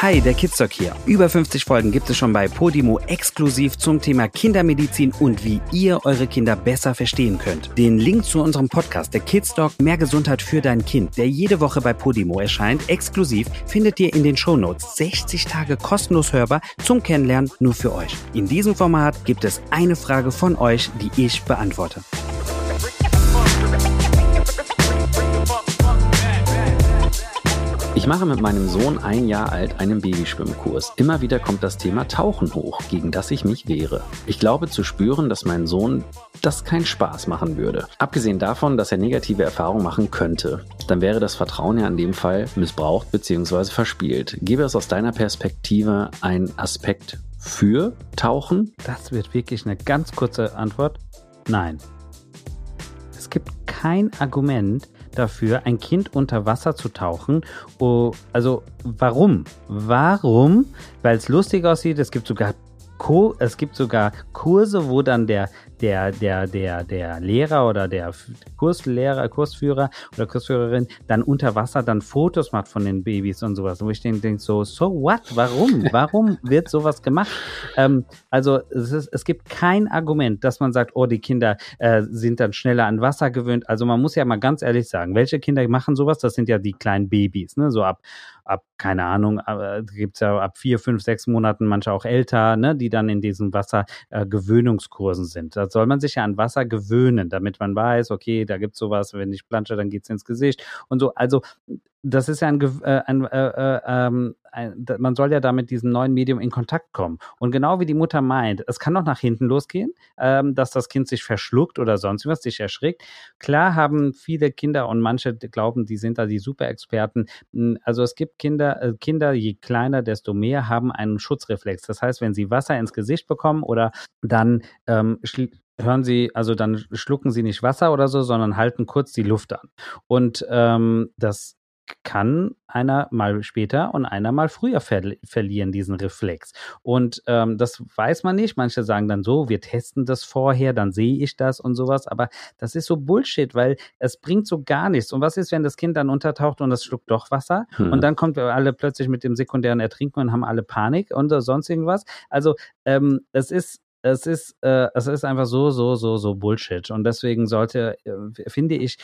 Hi, der Kidsdoc hier. Über 50 Folgen gibt es schon bei Podimo exklusiv zum Thema Kindermedizin und wie ihr eure Kinder besser verstehen könnt. Den Link zu unserem Podcast, der Kidsdoc Mehr Gesundheit für dein Kind, der jede Woche bei Podimo erscheint, exklusiv, findet ihr in den Shownotes. 60 Tage kostenlos hörbar zum Kennenlernen nur für euch. In diesem Format gibt es eine Frage von euch, die ich beantworte. Ich mache mit meinem Sohn ein Jahr alt einen Babyschwimmkurs. Immer wieder kommt das Thema Tauchen hoch, gegen das ich mich wehre. Ich glaube zu spüren, dass mein Sohn das keinen Spaß machen würde. Abgesehen davon, dass er negative Erfahrungen machen könnte. Dann wäre das Vertrauen ja in dem Fall missbraucht bzw. verspielt. Gäbe es aus deiner Perspektive einen Aspekt für Tauchen? Das wird wirklich eine ganz kurze Antwort. Nein. Es gibt kein Argument, dafür, ein Kind unter Wasser zu tauchen. Oh, also warum? Warum? Weil es lustig aussieht. Es gibt sogar es gibt sogar Kurse, wo dann der, der, der, der, der Lehrer oder der Kurslehrer, Kursführer oder Kursführerin dann unter Wasser dann Fotos macht von den Babys und sowas. Wo ich denke, so, so what? Warum? Warum wird sowas gemacht? Ähm, also es, ist, es gibt kein Argument, dass man sagt, oh, die Kinder äh, sind dann schneller an Wasser gewöhnt. Also man muss ja mal ganz ehrlich sagen, welche Kinder machen sowas? Das sind ja die kleinen Babys, ne? So ab, ab keine Ahnung, äh, gibt's ja ab vier, fünf, sechs Monaten, manche auch älter, ne, die dann in diesen Wassergewöhnungskursen äh, sind. Da soll man sich ja an Wasser gewöhnen, damit man weiß, okay, da gibt's sowas, wenn ich plansche, dann geht's ins Gesicht und so. Also das ist ja ein, äh, ein, äh, äh, ähm, ein, man soll ja da mit diesem neuen Medium in Kontakt kommen. Und genau wie die Mutter meint, es kann doch nach hinten losgehen, ähm, dass das Kind sich verschluckt oder sonst was, sich erschrickt. Klar haben viele Kinder und manche glauben, die sind da die Superexperten. Hm, also es gibt Kinder, äh, Kinder, je kleiner, desto mehr haben einen Schutzreflex. Das heißt, wenn sie Wasser ins Gesicht bekommen oder dann ähm, hören Sie, also dann schlucken Sie nicht Wasser oder so, sondern halten kurz die Luft an. Und ähm, das kann einer mal später und einer mal früher ver verlieren, diesen Reflex. Und ähm, das weiß man nicht. Manche sagen dann so, wir testen das vorher, dann sehe ich das und sowas. Aber das ist so Bullshit, weil es bringt so gar nichts. Und was ist, wenn das Kind dann untertaucht und es schluckt doch Wasser? Hm. Und dann kommt alle plötzlich mit dem sekundären Ertrinken und haben alle Panik und sonst irgendwas. Also ähm, es ist es ist, äh, es ist einfach so, so, so, so Bullshit. Und deswegen sollte, äh, finde ich,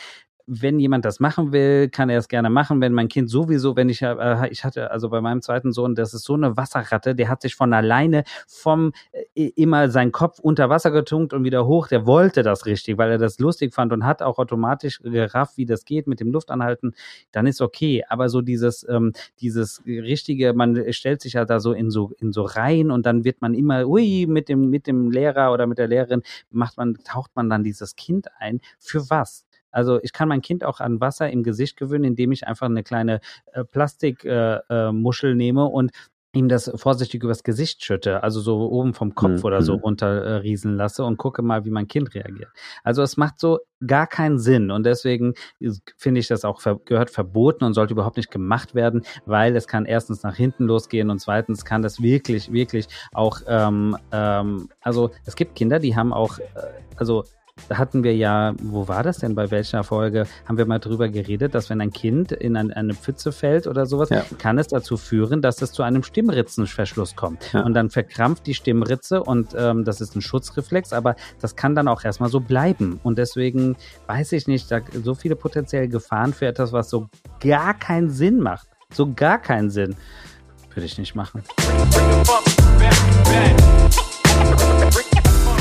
wenn jemand das machen will, kann er es gerne machen. Wenn mein Kind sowieso, wenn ich, äh, ich hatte also bei meinem zweiten Sohn, das ist so eine Wasserratte, der hat sich von alleine vom äh, immer seinen Kopf unter Wasser getunkt und wieder hoch. Der wollte das richtig, weil er das lustig fand und hat auch automatisch gerafft, wie das geht mit dem Luftanhalten. Dann ist okay. Aber so dieses, ähm, dieses richtige, man stellt sich ja da so in so in so Reihen und dann wird man immer, ui, mit dem mit dem Lehrer oder mit der Lehrerin macht man taucht man dann dieses Kind ein. Für was? Also ich kann mein Kind auch an Wasser im Gesicht gewöhnen, indem ich einfach eine kleine äh, Plastikmuschel äh, äh, nehme und ihm das vorsichtig übers Gesicht schütte, also so oben vom Kopf mhm. oder so mhm. runter äh, rieseln lasse und gucke mal, wie mein Kind reagiert. Also es macht so gar keinen Sinn und deswegen finde ich das auch ver gehört verboten und sollte überhaupt nicht gemacht werden, weil es kann erstens nach hinten losgehen und zweitens kann das wirklich, wirklich auch, ähm, ähm, also es gibt Kinder, die haben auch, äh, also da hatten wir ja, wo war das denn, bei welcher Folge, haben wir mal drüber geredet, dass wenn ein Kind in ein, eine Pfütze fällt oder sowas, ja. kann es dazu führen, dass es zu einem Stimmritzenverschluss kommt. Ja. Und dann verkrampft die Stimmritze und ähm, das ist ein Schutzreflex, aber das kann dann auch erstmal so bleiben. Und deswegen weiß ich nicht, da so viele potenzielle Gefahren für etwas, was so gar keinen Sinn macht. So gar keinen Sinn. Würde ich nicht machen.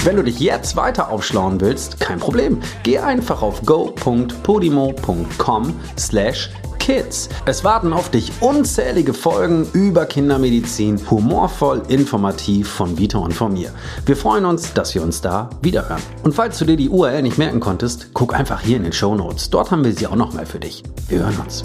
Wenn du dich jetzt weiter aufschlauen willst, kein Problem. Geh einfach auf go.podimo.com slash Kids. Es warten auf dich unzählige Folgen über Kindermedizin, humorvoll, informativ von Vita und von mir. Wir freuen uns, dass wir uns da wiederhören. Und falls du dir die URL nicht merken konntest, guck einfach hier in den Show Notes. Dort haben wir sie auch nochmal für dich. Wir hören uns.